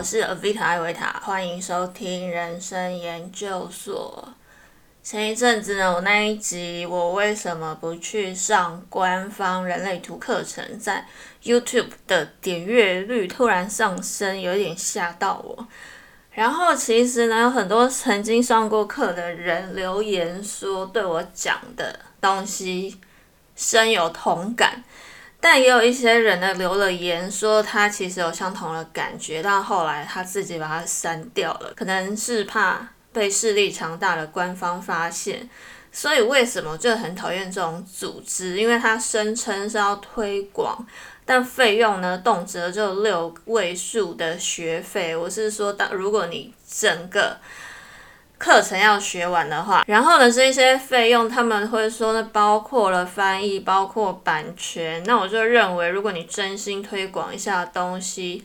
我是 Avita 艾维塔，欢迎收听人生研究所。前一阵子呢，我那一集我为什么不去上官方人类图课程，在 YouTube 的点阅率突然上升，有点吓到我。然后其实呢，有很多曾经上过课的人留言说，对我讲的东西深有同感。但也有一些人呢留了言，说他其实有相同的感觉，但后来他自己把它删掉了，可能是怕被势力强大的官方发现。所以为什么就很讨厌这种组织？因为他声称是要推广，但费用呢动辄就六位数的学费。我是说，当如果你整个课程要学完的话，然后呢，这些费用他们会说呢，包括了翻译，包括版权。那我就认为，如果你真心推广一下东西。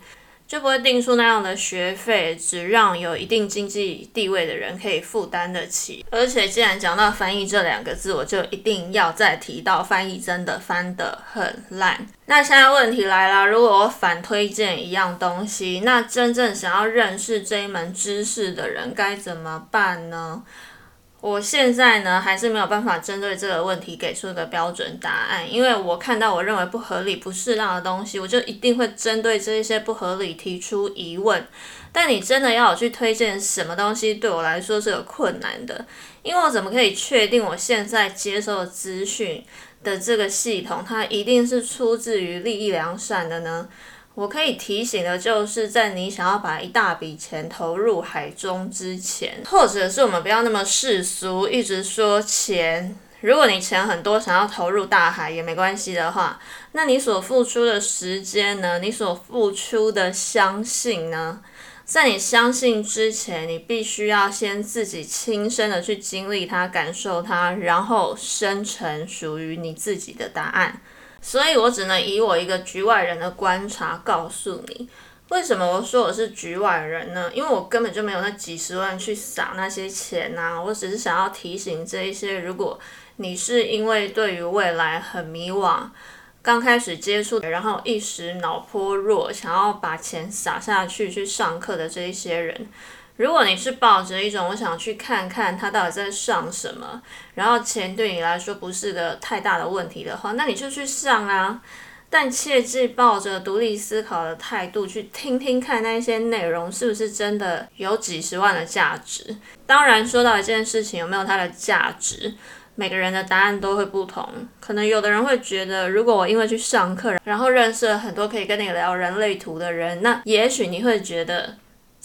就不会定出那样的学费，只让有一定经济地位的人可以负担得起。而且，既然讲到翻译这两个字，我就一定要再提到翻译真的翻得很烂。那现在问题来了，如果我反推荐一样东西，那真正想要认识这一门知识的人该怎么办呢？我现在呢，还是没有办法针对这个问题给出一个标准答案，因为我看到我认为不合理、不适当的东西，我就一定会针对这一些不合理提出疑问。但你真的要我去推荐什么东西，对我来说是有困难的，因为我怎么可以确定我现在接受的资讯的这个系统，它一定是出自于利益良善的呢？我可以提醒的就是，在你想要把一大笔钱投入海中之前，或者是我们不要那么世俗，一直说钱。如果你钱很多，想要投入大海也没关系的话，那你所付出的时间呢？你所付出的相信呢？在你相信之前，你必须要先自己亲身的去经历它、感受它，然后生成属于你自己的答案。所以我只能以我一个局外人的观察告诉你，为什么我说我是局外人呢？因为我根本就没有那几十万去撒那些钱呐。我只是想要提醒这一些，如果你是因为对于未来很迷惘，刚开始接触，然后一时脑颇弱，想要把钱撒下去去上课的这一些人。如果你是抱着一种我想去看看他到底在上什么，然后钱对你来说不是个太大的问题的话，那你就去上啊。但切记抱着独立思考的态度去听听看那些内容是不是真的有几十万的价值。当然，说到一件事情有没有它的价值，每个人的答案都会不同。可能有的人会觉得，如果我因为去上课，然后认识了很多可以跟你聊人类图的人，那也许你会觉得。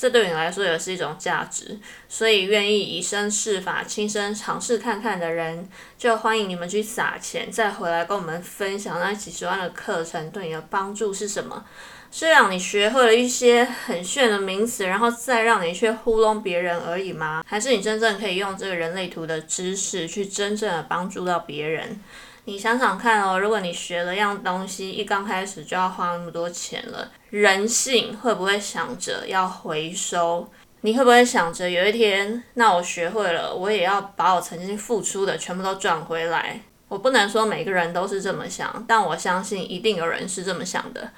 这对你来说也是一种价值，所以愿意以身试法、亲身尝试看看的人，就欢迎你们去撒钱，再回来跟我们分享那几十万的课程对你的帮助是什么？是让你学会了一些很炫的名词，然后再让你去糊弄别人而已吗？还是你真正可以用这个人类图的知识去真正的帮助到别人？你想想看哦，如果你学了样东西，一刚开始就要花那么多钱了，人性会不会想着要回收？你会不会想着有一天，那我学会了，我也要把我曾经付出的全部都赚回来？我不能说每个人都是这么想，但我相信一定有人是这么想的。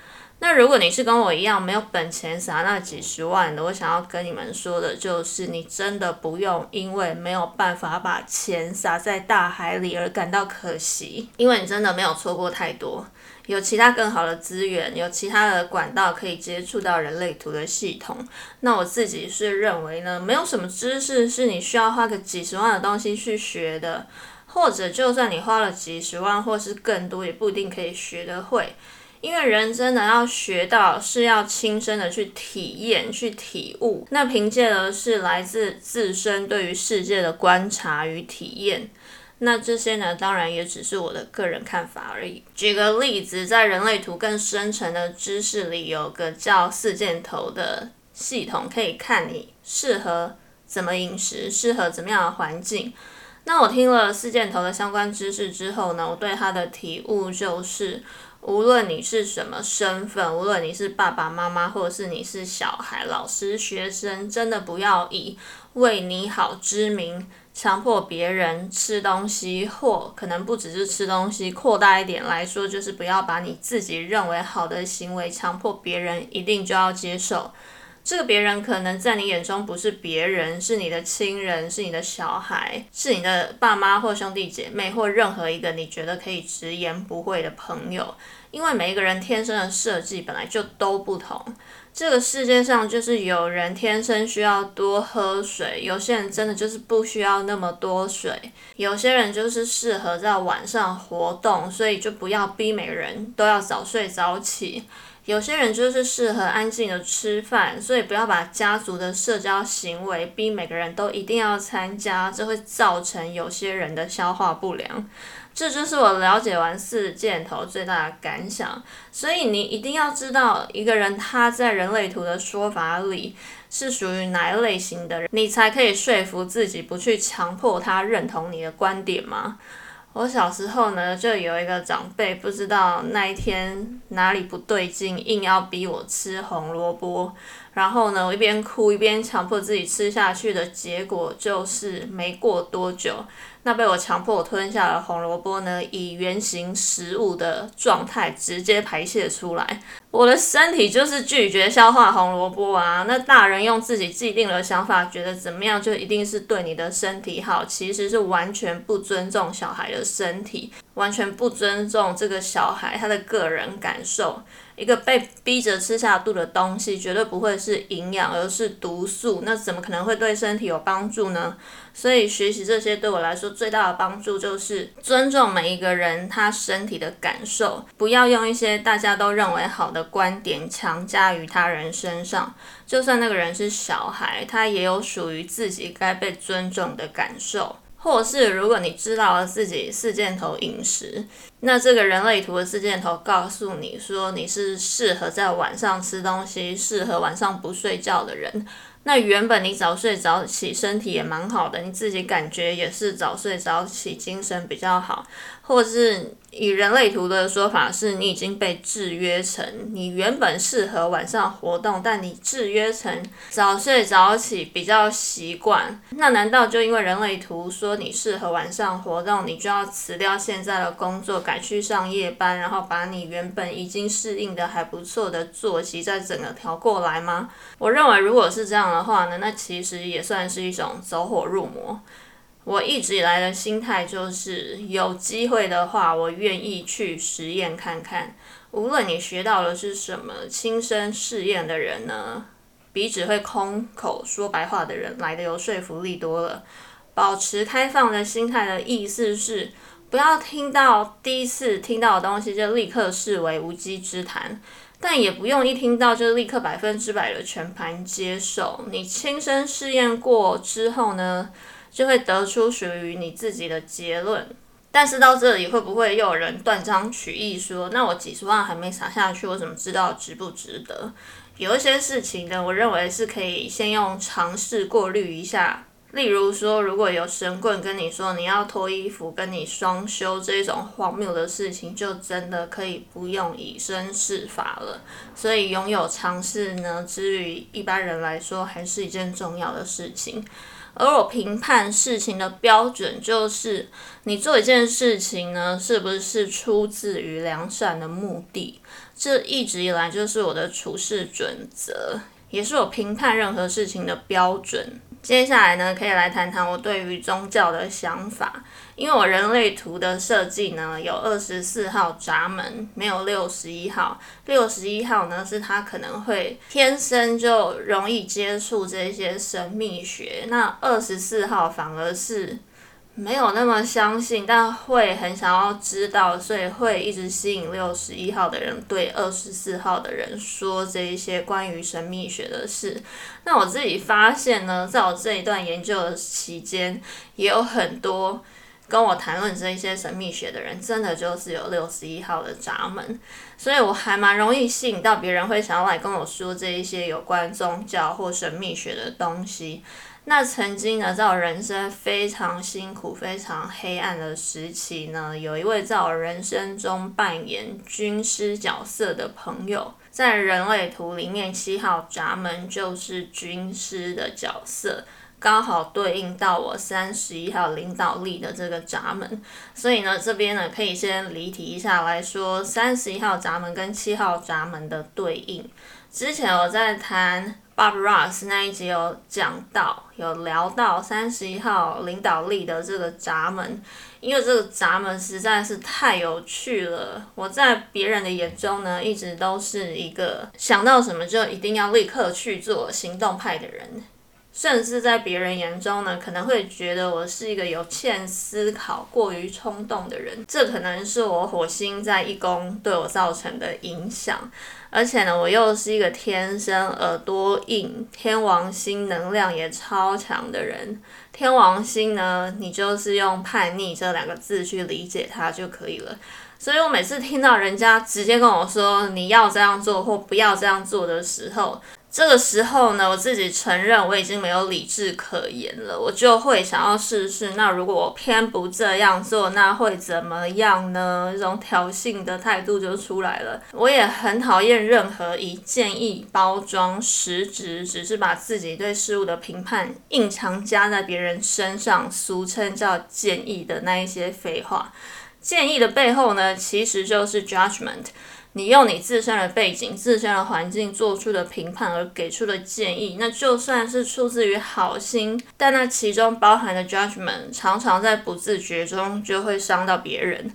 那如果你是跟我一样没有本钱撒那几十万的，我想要跟你们说的就是，你真的不用因为没有办法把钱撒在大海里而感到可惜，因为你真的没有错过太多，有其他更好的资源，有其他的管道可以接触到人类图的系统。那我自己是认为呢，没有什么知识是你需要花个几十万的东西去学的，或者就算你花了几十万或是更多，也不一定可以学得会。因为人真的要学到，是要亲身的去体验、去体悟。那凭借的是来自自身对于世界的观察与体验。那这些呢，当然也只是我的个人看法而已。举个例子，在人类图更深层的知识里，有个叫四箭头的系统，可以看你适合怎么饮食，适合怎么样的环境。那我听了四箭头的相关知识之后呢，我对它的体悟就是。无论你是什么身份，无论你是爸爸妈妈，或者是你是小孩、老师、学生，真的不要以为你好之名强迫别人吃东西，或可能不只是吃东西，扩大一点来说，就是不要把你自己认为好的行为强迫别人一定就要接受。这个别人可能在你眼中不是别人，是你的亲人，是你的小孩，是你的爸妈或兄弟姐妹，或任何一个你觉得可以直言不讳的朋友。因为每一个人天生的设计本来就都不同。这个世界上就是有人天生需要多喝水，有些人真的就是不需要那么多水，有些人就是适合在晚上活动，所以就不要逼每个人都要早睡早起。有些人就是适合安静的吃饭，所以不要把家族的社交行为逼每个人都一定要参加，这会造成有些人的消化不良。这就是我了解完四箭头最大的感想。所以你一定要知道一个人他在人类图的说法里是属于哪一类型的人，你才可以说服自己不去强迫他认同你的观点吗？我小时候呢，就有一个长辈，不知道那一天哪里不对劲，硬要逼我吃红萝卜。然后呢，我一边哭一边强迫自己吃下去的结果，就是没过多久，那被我强迫吞下的红萝卜呢，以原形食物的状态直接排泄出来。我的身体就是拒绝消化红萝卜啊！那大人用自己既定的想法，觉得怎么样就一定是对你的身体好，其实是完全不尊重小孩的身体，完全不尊重这个小孩他的个人感受。一个被逼着吃下肚的东西，绝对不会是营养，而是毒素。那怎么可能会对身体有帮助呢？所以学习这些对我来说最大的帮助，就是尊重每一个人他身体的感受，不要用一些大家都认为好的观点强加于他人身上。就算那个人是小孩，他也有属于自己该被尊重的感受。或是如果你知道了自己四箭头饮食，那这个人类图的四箭头告诉你说你是适合在晚上吃东西，适合晚上不睡觉的人。那原本你早睡早起，身体也蛮好的，你自己感觉也是早睡早起，精神比较好，或是。以人类图的说法是，你已经被制约成你原本适合晚上活动，但你制约成早睡早起比较习惯。那难道就因为人类图说你适合晚上活动，你就要辞掉现在的工作，改去上夜班，然后把你原本已经适应的还不错的作息再整个调过来吗？我认为如果是这样的话呢，那其实也算是一种走火入魔。我一直以来的心态就是，有机会的话，我愿意去实验看看。无论你学到的是什么，亲身试验的人呢，比只会空口说白话的人来的有说服力多了。保持开放的心态的意思是，不要听到第一次听到的东西就立刻视为无稽之谈，但也不用一听到就立刻百分之百的全盘接受。你亲身试验过之后呢？就会得出属于你自己的结论，但是到这里会不会又有人断章取义说，那我几十万还没撒下去，我怎么知道值不值得？有一些事情呢，我认为是可以先用尝试过滤一下。例如说，如果有神棍跟你说你要脱衣服跟你双休这种荒谬的事情，就真的可以不用以身试法了。所以拥有尝试呢，之于一般人来说，还是一件重要的事情。而我评判事情的标准就是，你做一件事情呢，是不是出自于良善的目的？这一直以来就是我的处事准则，也是我评判任何事情的标准。接下来呢，可以来谈谈我对于宗教的想法。因为我人类图的设计呢，有二十四号闸门，没有六十一号。六十一号呢，是他可能会天生就容易接触这些神秘学。那二十四号反而是。没有那么相信，但会很想要知道，所以会一直吸引六十一号的人对二十四号的人说这一些关于神秘学的事。那我自己发现呢，在我这一段研究的期间，也有很多跟我谈论这一些神秘学的人，真的就是有六十一号的闸门，所以我还蛮容易吸引到别人会想要来跟我说这一些有关宗教或神秘学的东西。那曾经呢，在我人生非常辛苦、非常黑暗的时期呢，有一位在我人生中扮演军师角色的朋友，在人类图里面七号闸门就是军师的角色，刚好对应到我三十一号领导力的这个闸门，所以呢，这边呢可以先离题一下来说三十一号闸门跟七号闸门的对应。之前我在谈。Bob Ross 那一集有讲到，有聊到三十一号领导力的这个闸门，因为这个闸门实在是太有趣了。我在别人的眼中呢，一直都是一个想到什么就一定要立刻去做行动派的人。甚至在别人眼中呢，可能会觉得我是一个有欠思考、过于冲动的人。这可能是我火星在一宫对我造成的影响。而且呢，我又是一个天生耳朵硬、天王星能量也超强的人。天王星呢，你就是用叛逆这两个字去理解它就可以了。所以我每次听到人家直接跟我说你要这样做或不要这样做的时候，这个时候呢，我自己承认我已经没有理智可言了，我就会想要试试。那如果我偏不这样做，那会怎么样呢？这种挑衅的态度就出来了。我也很讨厌任何以建议包装实质，只是把自己对事物的评判硬强加在别人身上，俗称叫建议的那一些废话。建议的背后呢，其实就是 judgment。你用你自身的背景、自身的环境做出的评判而给出的建议，那就算是出自于好心，但那其中包含的 judgment 常常在不自觉中就会伤到别人。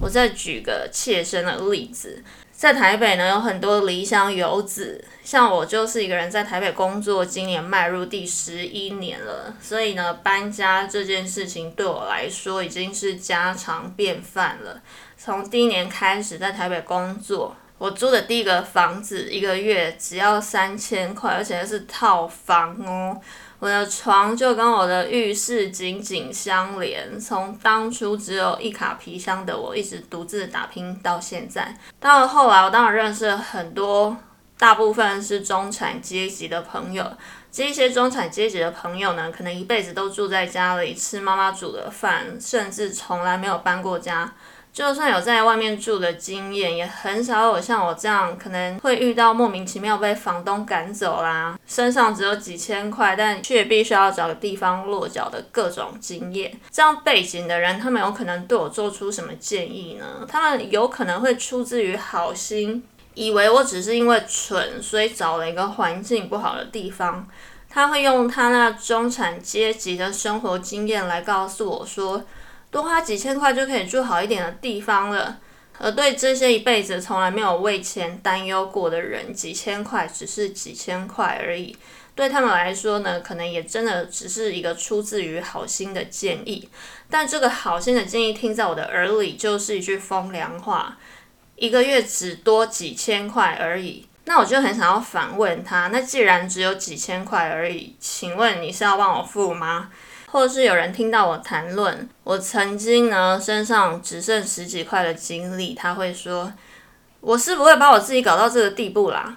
我再举个切身的例子。在台北呢，有很多离乡游子，像我就是一个人在台北工作，今年迈入第十一年了，所以呢，搬家这件事情对我来说已经是家常便饭了。从第一年开始在台北工作，我租的第一个房子一个月只要三千块，而且是套房哦。我的床就跟我的浴室紧紧相连，从当初只有一卡皮箱的我，一直独自打拼到现在。到了后来，我当然认识了很多，大部分是中产阶级的朋友。这些中产阶级的朋友呢，可能一辈子都住在家里，吃妈妈煮的饭，甚至从来没有搬过家。就算有在外面住的经验，也很少有像我这样可能会遇到莫名其妙被房东赶走啦，身上只有几千块，但却必须要找个地方落脚的各种经验。这样背景的人，他们有可能对我做出什么建议呢？他们有可能会出自于好心，以为我只是因为蠢，所以找了一个环境不好的地方。他会用他那中产阶级的生活经验来告诉我说。多花几千块就可以住好一点的地方了，而对这些一辈子从来没有为钱担忧过的人，几千块只是几千块而已。对他们来说呢，可能也真的只是一个出自于好心的建议。但这个好心的建议听在我的耳里就是一句风凉话，一个月只多几千块而已。那我就很想要反问他，那既然只有几千块而已，请问你是要帮我付吗？或是有人听到我谈论我曾经呢身上只剩十几块的经历，他会说：“我是不会把我自己搞到这个地步啦。”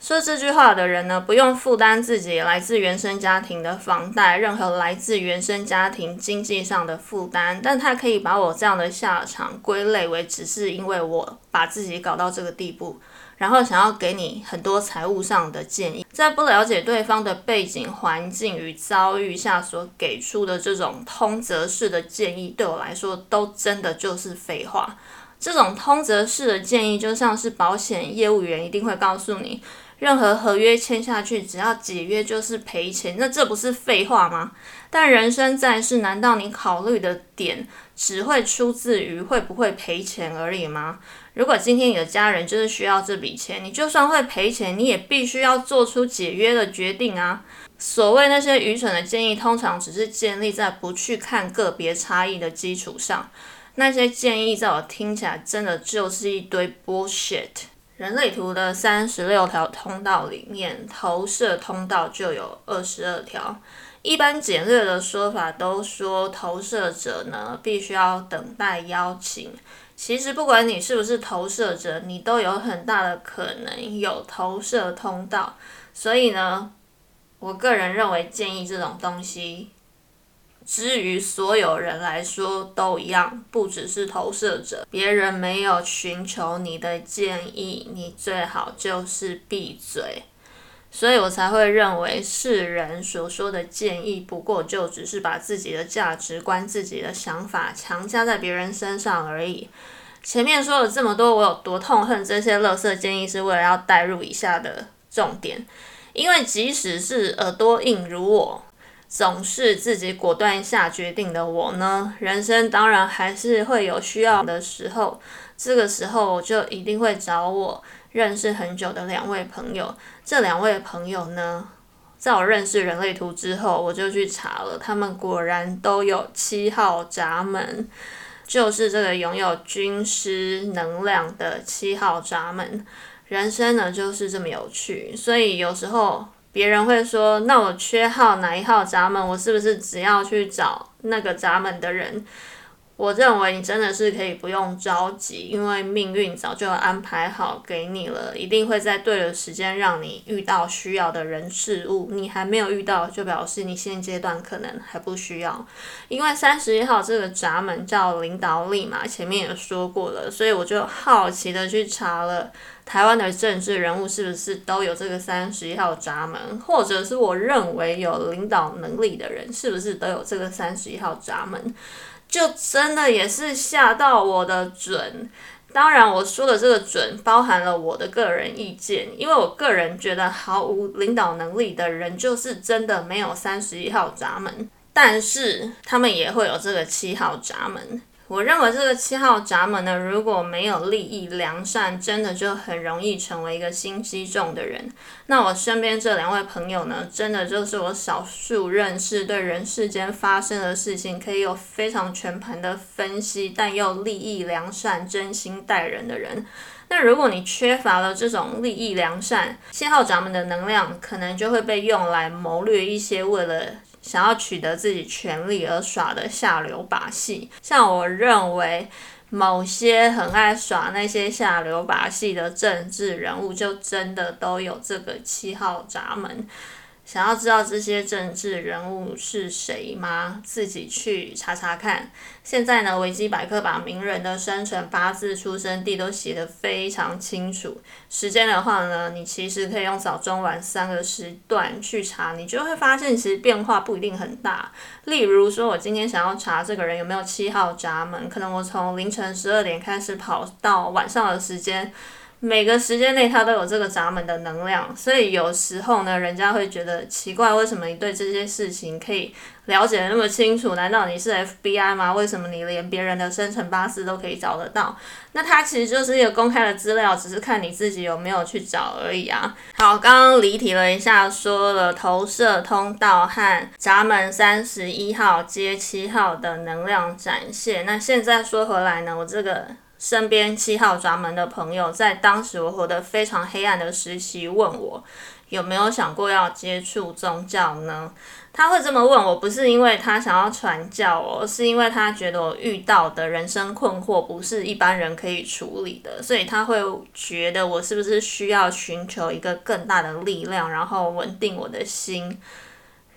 说这句话的人呢，不用负担自己来自原生家庭的房贷，任何来自原生家庭经济上的负担，但他可以把我这样的下场归类为只是因为我把自己搞到这个地步。然后想要给你很多财务上的建议，在不了解对方的背景、环境与遭遇下所给出的这种通则式的建议，对我来说都真的就是废话。这种通则式的建议，就像是保险业务员一定会告诉你，任何合约签下去，只要解约就是赔钱，那这不是废话吗？但人生在世，难道你考虑的点只会出自于会不会赔钱而已吗？如果今天你的家人就是需要这笔钱，你就算会赔钱，你也必须要做出解约的决定啊！所谓那些愚蠢的建议，通常只是建立在不去看个别差异的基础上。那些建议在我听起来，真的就是一堆 bullshit。人类图的三十六条通道里面，投射通道就有二十二条。一般简略的说法都说，投射者呢必须要等待邀请。其实不管你是不是投射者，你都有很大的可能有投射通道。所以呢，我个人认为建议这种东西，至于所有人来说都一样，不只是投射者。别人没有寻求你的建议，你最好就是闭嘴。所以我才会认为世人所说的建议，不过就只是把自己的价值观、自己的想法强加在别人身上而已。前面说了这么多，我有多痛恨这些垃圾建议，是为了要带入以下的重点。因为即使是耳朵硬如我，总是自己果断下决定的我呢，人生当然还是会有需要的时候。这个时候我就一定会找我认识很久的两位朋友。这两位朋友呢，在我认识人类图之后，我就去查了，他们果然都有七号闸门，就是这个拥有军师能量的七号闸门。人生呢就是这么有趣，所以有时候别人会说：“那我缺号哪一号闸门？我是不是只要去找那个闸门的人？”我认为你真的是可以不用着急，因为命运早就安排好给你了，一定会在对的时间让你遇到需要的人事物。你还没有遇到，就表示你现阶段可能还不需要。因为三十一号这个闸门叫领导力嘛，前面也说过了，所以我就好奇的去查了台湾的政治人物是不是都有这个三十一号闸门，或者是我认为有领导能力的人是不是都有这个三十一号闸门。就真的也是吓到我的准，当然我说的这个准包含了我的个人意见，因为我个人觉得毫无领导能力的人就是真的没有三十一号闸门，但是他们也会有这个七号闸门。我认为这个七号闸门呢，如果没有利益良善，真的就很容易成为一个心机重的人。那我身边这两位朋友呢，真的就是我少数认识对人世间发生的事情可以有非常全盘的分析，但又利益良善、真心待人的人。那如果你缺乏了这种利益良善，七号闸门的能量，可能就会被用来谋略一些为了。想要取得自己权利而耍的下流把戏，像我认为某些很爱耍那些下流把戏的政治人物，就真的都有这个七号闸门。想要知道这些政治人物是谁吗？自己去查查看。现在呢，维基百科把名人的生辰八字、出生地都写得非常清楚。时间的话呢，你其实可以用早、中、晚三个时段去查，你就会发现其实变化不一定很大。例如说，我今天想要查这个人有没有七号闸门，可能我从凌晨十二点开始跑到晚上的时间。每个时间内，它都有这个闸门的能量，所以有时候呢，人家会觉得奇怪，为什么你对这些事情可以了解的那么清楚？难道你是 FBI 吗？为什么你连别人的生辰八字都可以找得到？那它其实就是一个公开的资料，只是看你自己有没有去找而已啊。好，刚刚离题了一下，说了投射通道和闸门三十一号接七号的能量展现。那现在说回来呢，我这个。身边七号闸门的朋友，在当时我活得非常黑暗的时期，问我有没有想过要接触宗教呢？他会这么问我，不是因为他想要传教哦，是因为他觉得我遇到的人生困惑不是一般人可以处理的，所以他会觉得我是不是需要寻求一个更大的力量，然后稳定我的心，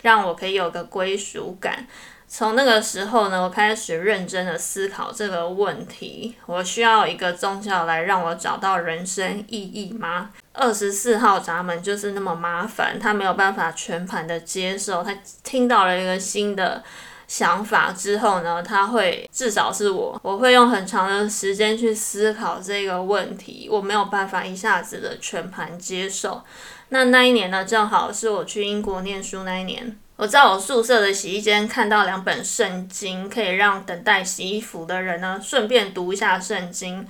让我可以有个归属感。从那个时候呢，我开始认真的思考这个问题：我需要一个宗教来让我找到人生意义吗？二十四号闸门就是那么麻烦，他没有办法全盘的接受。他听到了一个新的想法之后呢，他会至少是我，我会用很长的时间去思考这个问题，我没有办法一下子的全盘接受。那那一年呢，正好是我去英国念书那一年。我在我宿舍的洗衣间看到两本圣经，可以让等待洗衣服的人呢顺便读一下圣经。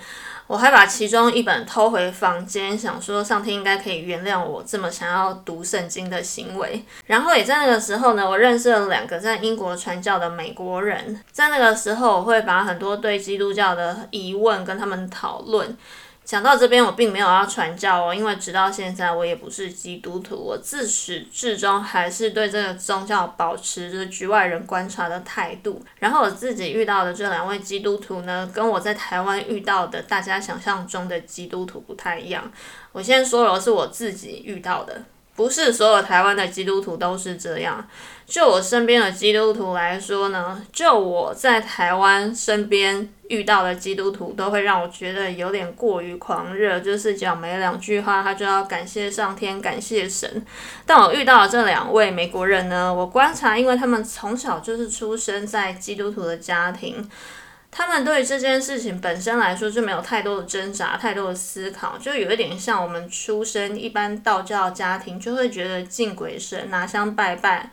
我还把其中一本偷回房间，想说上天应该可以原谅我这么想要读圣经的行为。然后也在那个时候呢，我认识了两个在英国传教的美国人。在那个时候，我会把很多对基督教的疑问跟他们讨论。讲到这边，我并没有要传教哦，因为直到现在我也不是基督徒，我自始至终还是对这个宗教保持着局外人观察的态度。然后我自己遇到的这两位基督徒呢，跟我在台湾遇到的大家想象中的基督徒不太一样。我先说了，是我自己遇到的。不是所有台湾的基督徒都是这样。就我身边的基督徒来说呢，就我在台湾身边遇到的基督徒，都会让我觉得有点过于狂热，就是讲没两句话，他就要感谢上天、感谢神。但我遇到的这两位美国人呢，我观察，因为他们从小就是出生在基督徒的家庭。他们对这件事情本身来说就没有太多的挣扎，太多的思考，就有一点像我们出生一般道教家庭，就会觉得敬鬼神、拿香拜拜。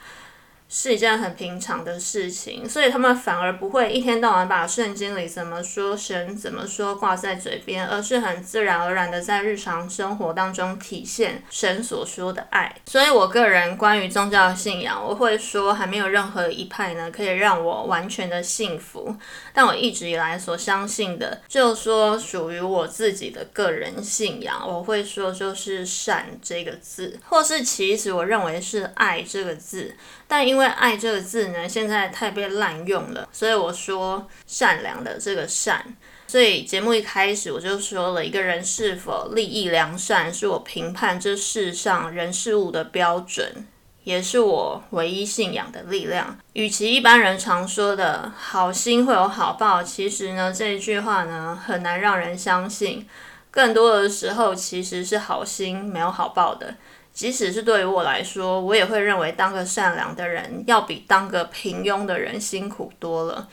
是一件很平常的事情，所以他们反而不会一天到晚把圣经里怎么说神怎么说挂在嘴边，而是很自然而然的在日常生活当中体现神所说的爱。所以我个人关于宗教信仰，我会说还没有任何一派呢可以让我完全的幸福。但我一直以来所相信的，就说属于我自己的个人信仰，我会说就是善这个字，或是其实我认为是爱这个字。但因为因为爱这个字呢，现在太被滥用了，所以我说善良的这个善。所以节目一开始我就说了，一个人是否利益良善，是我评判这世上人事物的标准，也是我唯一信仰的力量。与其一般人常说的好心会有好报，其实呢这一句话呢很难让人相信。更多的时候其实是好心没有好报的。即使是对于我来说，我也会认为当个善良的人要比当个平庸的人辛苦多了。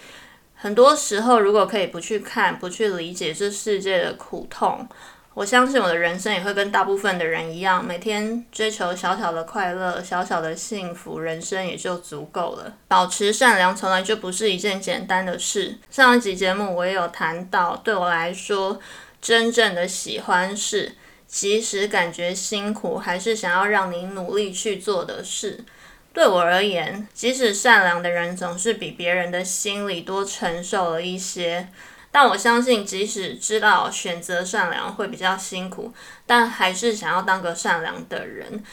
很多时候，如果可以不去看、不去理解这世界的苦痛，我相信我的人生也会跟大部分的人一样，每天追求小小的快乐、小小的幸福，人生也就足够了。保持善良从来就不是一件简单的事。上一集节目我也有谈到，对我来说，真正的喜欢是。即使感觉辛苦，还是想要让你努力去做的事。对我而言，即使善良的人总是比别人的心里多承受了一些，但我相信，即使知道选择善良会比较辛苦，但还是想要当个善良的人。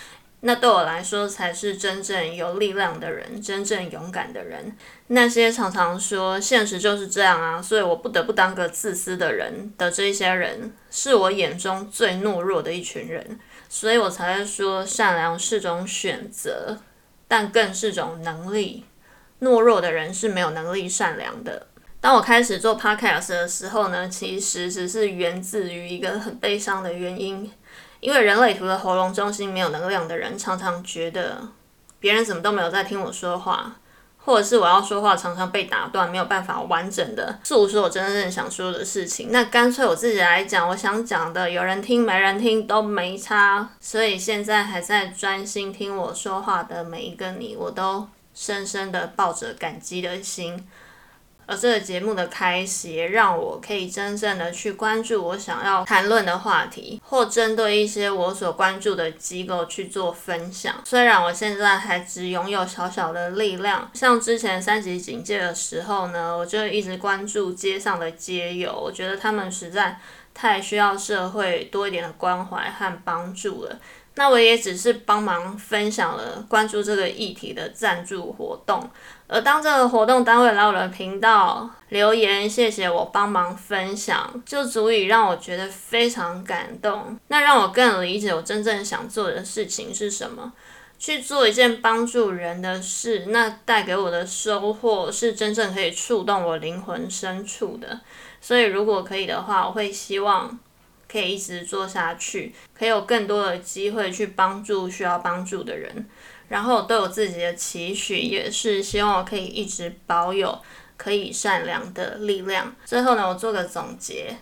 那对我来说才是真正有力量的人，真正勇敢的人。那些常常说现实就是这样啊，所以我不得不当个自私的人的这些人，是我眼中最懦弱的一群人。所以我才会说，善良是种选择，但更是种能力。懦弱的人是没有能力善良的。当我开始做 podcast 的时候呢，其实只是源自于一个很悲伤的原因。因为人类图的喉咙中心没有能量的人，常常觉得别人怎么都没有在听我说话，或者是我要说话常常被打断，没有办法完整的诉说我真正想说的事情。那干脆我自己来讲，我想讲的，有人听没人听都没差。所以现在还在专心听我说话的每一个你，我都深深的抱着感激的心。而这个节目的开始，也让我可以真正的去关注我想要谈论的话题，或针对一些我所关注的机构去做分享。虽然我现在还只拥有小小的力量，像之前三级警戒的时候呢，我就一直关注街上的街友，我觉得他们实在太需要社会多一点的关怀和帮助了。那我也只是帮忙分享了关注这个议题的赞助活动，而当这个活动单位来我的频道留言，谢谢我帮忙分享，就足以让我觉得非常感动。那让我更理解我真正想做的事情是什么，去做一件帮助人的事，那带给我的收获是真正可以触动我灵魂深处的。所以如果可以的话，我会希望。可以一直做下去，可以有更多的机会去帮助需要帮助的人，然后都有自己的期许，也是希望我可以一直保有可以善良的力量。最后呢，我做个总结。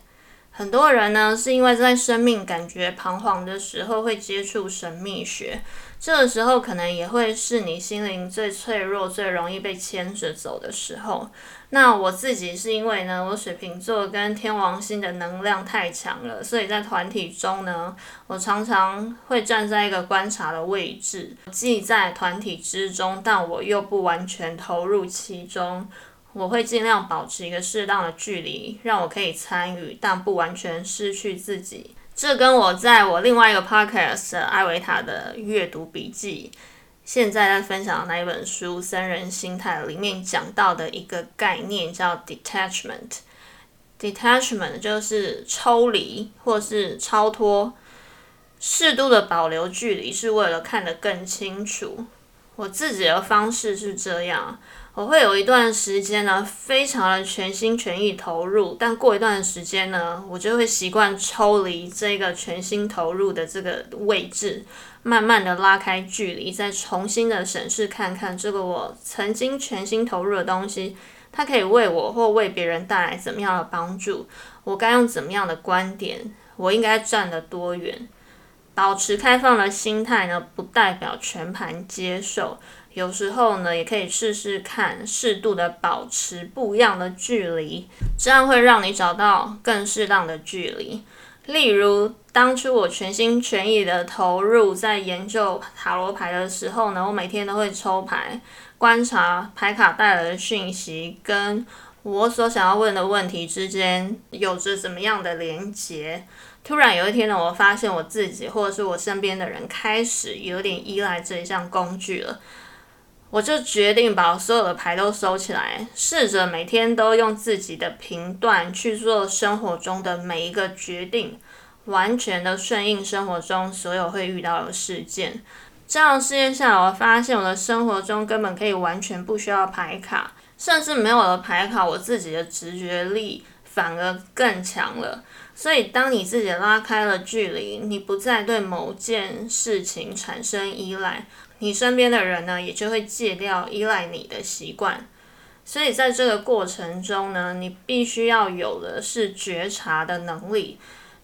很多人呢，是因为在生命感觉彷徨的时候，会接触神秘学。这个时候，可能也会是你心灵最脆弱、最容易被牵着走的时候。那我自己是因为呢，我水瓶座跟天王星的能量太强了，所以在团体中呢，我常常会站在一个观察的位置，既在团体之中，但我又不完全投入其中。我会尽量保持一个适当的距离，让我可以参与，但不完全失去自己。这跟我在我另外一个 podcast 艾维塔的阅读笔记，现在在分享的那一本书《三人心态》里面讲到的一个概念叫 detachment。detachment 就是抽离或是超脱，适度的保留距离是为了看得更清楚。我自己的方式是这样。我会有一段时间呢，非常的全心全意投入，但过一段时间呢，我就会习惯抽离这个全心投入的这个位置，慢慢的拉开距离，再重新的审视看看这个我曾经全心投入的东西，它可以为我或为别人带来怎么样的帮助？我该用怎么样的观点？我应该站得多远？保持开放的心态呢，不代表全盘接受。有时候呢，也可以试试看，适度的保持不一样的距离，这样会让你找到更适当的距离。例如，当初我全心全意的投入在研究塔罗牌的时候呢，我每天都会抽牌，观察牌卡带来的讯息，跟我所想要问的问题之间有着怎么样的连结。突然有一天呢，我发现我自己或者是我身边的人开始有点依赖这一项工具了。我就决定把所有的牌都收起来，试着每天都用自己的频段去做生活中的每一个决定，完全的顺应生活中所有会遇到的事件。这样试验下来，我发现我的生活中根本可以完全不需要牌卡，甚至没有了牌卡，我自己的直觉力反而更强了。所以，当你自己拉开了距离，你不再对某件事情产生依赖。你身边的人呢，也就会戒掉依赖你的习惯。所以在这个过程中呢，你必须要有的是觉察的能力。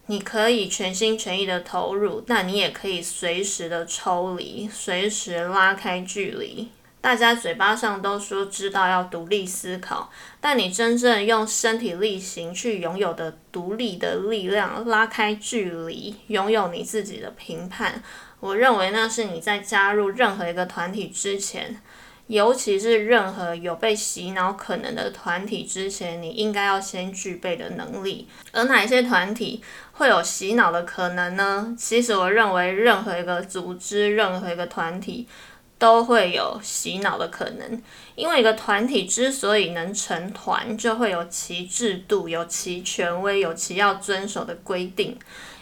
你可以全心全意的投入，但你也可以随时的抽离，随时拉开距离。大家嘴巴上都说知道要独立思考，但你真正用身体力行去拥有的独立的力量，拉开距离，拥有你自己的评判。我认为那是你在加入任何一个团体之前，尤其是任何有被洗脑可能的团体之前，你应该要先具备的能力。而哪些团体会有洗脑的可能呢？其实我认为任何一个组织、任何一个团体都会有洗脑的可能，因为一个团体之所以能成团，就会有其制度、有其权威、有其要遵守的规定。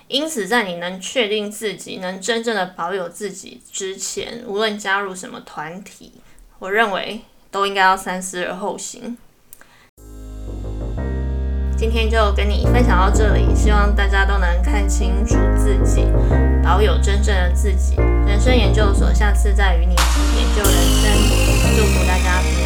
因此，在你能确定自己能真正的保有自己之前，无论加入什么团体，我认为都应该要三思而后行。今天就跟你分享到这里，希望大家都能看清楚自己，保有真正的自己。人生研究所，下次再与你研究人生。祝福大家。